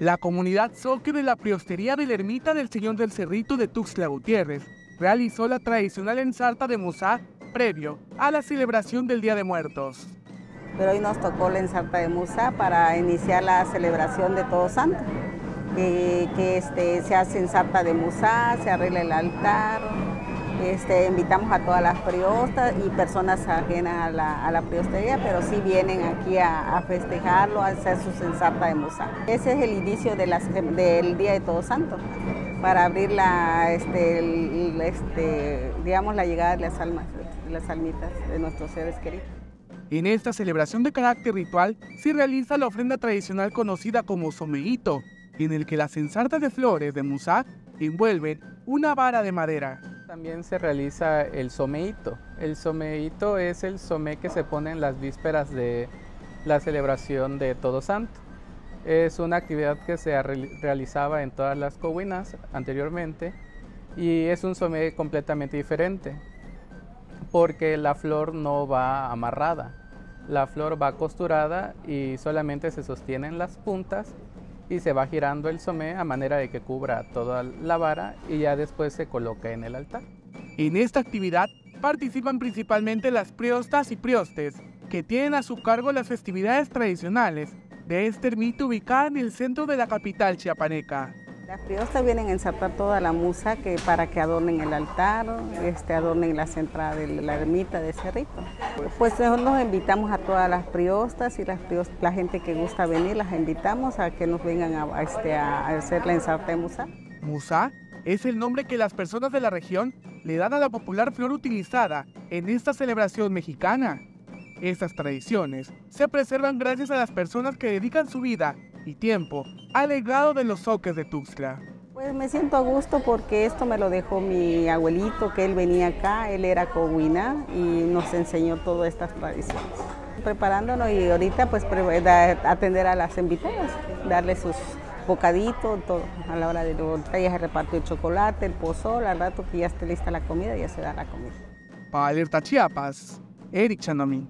La comunidad Soque de la Priostería de la Ermita del Señor del Cerrito de Tuxtla Gutiérrez realizó la tradicional ensarta de Musá previo a la celebración del Día de Muertos. Pero hoy nos tocó la ensarta de Musá para iniciar la celebración de Todos Santos, que, que este, se hace ensarta de Musá, se arregla el altar, este, invitamos a todas las priostas y personas ajenas a la, a priostería, pero sí vienen aquí a, festejarlo, a hacer su sensata de musa. Ese es el inicio de del Día de Todos Santos, para abrir la, este, este, digamos, la llegada de las almas, de las almitas de nuestros seres queridos. En esta celebración de carácter ritual se realiza la ofrenda tradicional conocida como someíto, en el que las ensartas de flores de musá envuelven una vara de madera. También se realiza el someíto. El someíto es el somé que se pone en las vísperas de la celebración de Todo Santo. Es una actividad que se realizaba en todas las cowinas anteriormente y es un somé completamente diferente porque la flor no va amarrada. La flor va costurada y solamente se sostienen las puntas y se va girando el somé a manera de que cubra toda la vara y ya después se coloca en el altar. En esta actividad participan principalmente las priostas y priostes, que tienen a su cargo las festividades tradicionales de este ermita ubicada en el centro de la capital chiapaneca. Las priostas vienen a ensartar toda la musa que, para que adornen el altar, este, adornen la entrada de la ermita de Cerrito. Pues nosotros invitamos a todas las priostas y las la gente que gusta venir, las invitamos a que nos vengan a, este, a hacer la ensarta de musa. Musa es el nombre que las personas de la región le dan a la popular flor utilizada en esta celebración mexicana. Estas tradiciones se preservan gracias a las personas que dedican su vida y tiempo al legado de los soques de Tuxtla. Pues me siento a gusto porque esto me lo dejó mi abuelito, que él venía acá, él era coguina y nos enseñó todas estas tradiciones. Preparándonos y ahorita pues atender a las invitadas, darle sus bocaditos, todo, a la hora de ya se repartió el chocolate, el pozol, al rato que ya esté lista la comida, ya se da la comida. Para Alerta Chiapas, Eric Chandomí.